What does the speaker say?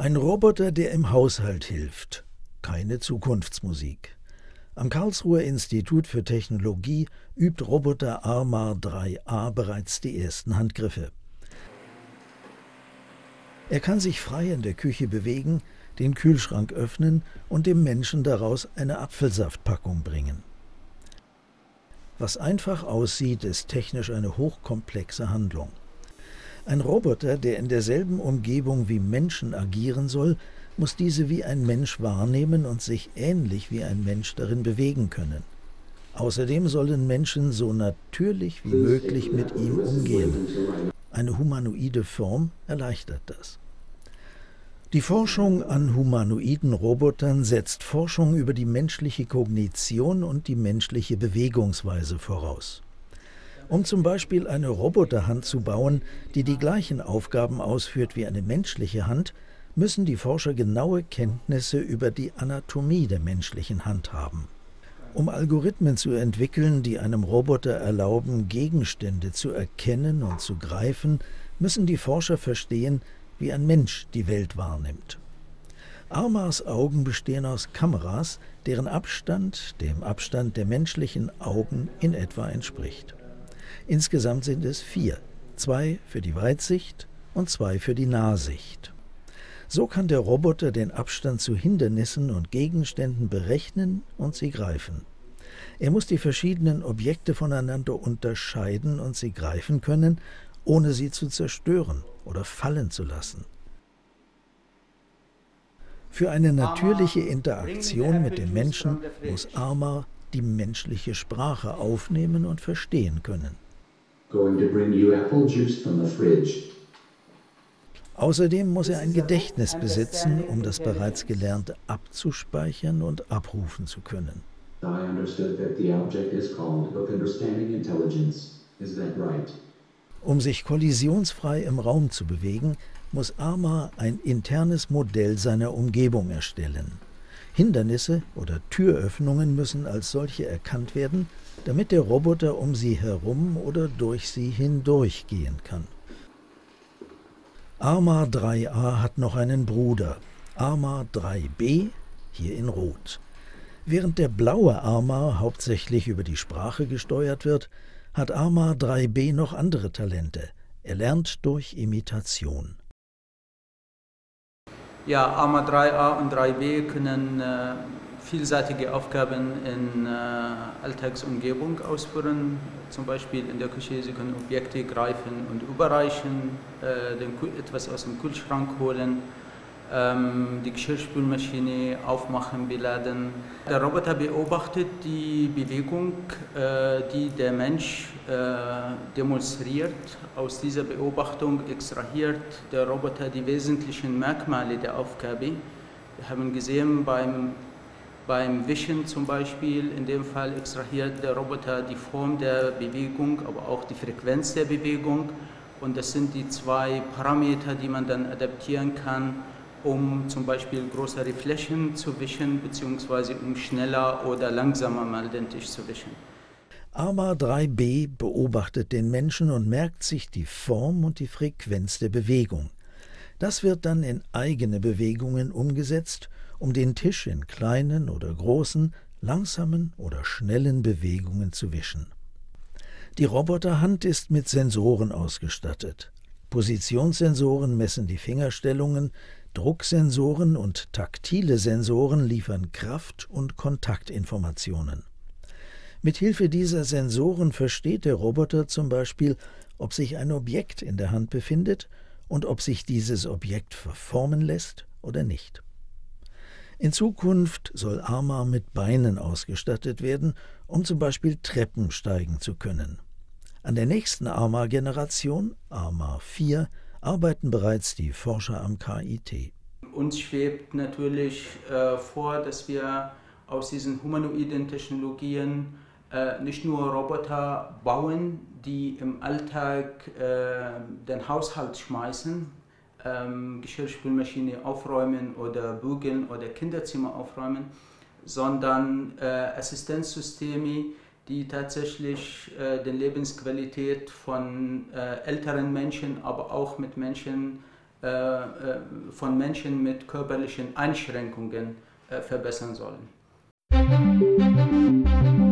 Ein Roboter, der im Haushalt hilft. Keine Zukunftsmusik. Am Karlsruher Institut für Technologie übt Roboter Armar 3A bereits die ersten Handgriffe. Er kann sich frei in der Küche bewegen, den Kühlschrank öffnen und dem Menschen daraus eine Apfelsaftpackung bringen. Was einfach aussieht, ist technisch eine hochkomplexe Handlung. Ein Roboter, der in derselben Umgebung wie Menschen agieren soll, muss diese wie ein Mensch wahrnehmen und sich ähnlich wie ein Mensch darin bewegen können. Außerdem sollen Menschen so natürlich wie möglich mit ihm umgehen. Eine humanoide Form erleichtert das. Die Forschung an humanoiden Robotern setzt Forschung über die menschliche Kognition und die menschliche Bewegungsweise voraus. Um zum Beispiel eine Roboterhand zu bauen, die die gleichen Aufgaben ausführt wie eine menschliche Hand, müssen die Forscher genaue Kenntnisse über die Anatomie der menschlichen Hand haben. Um Algorithmen zu entwickeln, die einem Roboter erlauben, Gegenstände zu erkennen und zu greifen, müssen die Forscher verstehen, wie ein Mensch die Welt wahrnimmt. Armars Augen bestehen aus Kameras, deren Abstand dem Abstand der menschlichen Augen in etwa entspricht. Insgesamt sind es vier, zwei für die Weitsicht und zwei für die Nahsicht. So kann der Roboter den Abstand zu Hindernissen und Gegenständen berechnen und sie greifen. Er muss die verschiedenen Objekte voneinander unterscheiden und sie greifen können, ohne sie zu zerstören oder fallen zu lassen. Für eine natürliche Interaktion mit dem Menschen muss Arma die menschliche Sprache aufnehmen und verstehen können. Außerdem muss er ein Gedächtnis besitzen, um das bereits Gelernte abzuspeichern und abrufen zu können. Um sich kollisionsfrei im Raum zu bewegen, muss Arma ein internes Modell seiner Umgebung erstellen. Hindernisse oder Türöffnungen müssen als solche erkannt werden, damit der Roboter um sie herum oder durch sie hindurch gehen kann. Arma 3a hat noch einen Bruder, Arma 3b, hier in Rot. Während der blaue Arma hauptsächlich über die Sprache gesteuert wird, hat Arma 3b noch andere Talente. Er lernt durch Imitation. Ja, Arma 3a und 3b können äh, vielseitige Aufgaben in äh, Alltagsumgebung ausführen. Zum Beispiel in der Küche, Sie können Objekte greifen und überreichen, äh, etwas aus dem Kühlschrank holen, die Geschirrspülmaschine aufmachen, beladen. Der Roboter beobachtet die Bewegung, äh, die der Mensch äh, demonstriert. Aus dieser Beobachtung extrahiert der Roboter die wesentlichen Merkmale der Aufgabe. Wir haben gesehen beim beim Wischen zum Beispiel, in dem Fall extrahiert der Roboter die Form der Bewegung, aber auch die Frequenz der Bewegung. Und das sind die zwei Parameter, die man dann adaptieren kann, um zum Beispiel größere Flächen zu wischen, beziehungsweise um schneller oder langsamer mal den Tisch zu wischen. AMA 3b beobachtet den Menschen und merkt sich die Form und die Frequenz der Bewegung. Das wird dann in eigene Bewegungen umgesetzt um den Tisch in kleinen oder großen, langsamen oder schnellen Bewegungen zu wischen. Die Roboterhand ist mit Sensoren ausgestattet. Positionssensoren messen die Fingerstellungen, Drucksensoren und taktile Sensoren liefern Kraft- und Kontaktinformationen. Mit Hilfe dieser Sensoren versteht der Roboter zum Beispiel, ob sich ein Objekt in der Hand befindet und ob sich dieses Objekt verformen lässt oder nicht. In Zukunft soll Arma mit Beinen ausgestattet werden, um zum Beispiel Treppen steigen zu können. An der nächsten Arma-Generation, Arma 4, arbeiten bereits die Forscher am KIT. Uns schwebt natürlich äh, vor, dass wir aus diesen humanoiden Technologien äh, nicht nur Roboter bauen, die im Alltag äh, den Haushalt schmeißen, ähm, Geschirrspülmaschine aufräumen oder bügeln oder Kinderzimmer aufräumen, sondern äh, Assistenzsysteme, die tatsächlich äh, die Lebensqualität von äh, älteren Menschen, aber auch mit Menschen, äh, äh von Menschen mit körperlichen Einschränkungen äh, verbessern sollen. Musik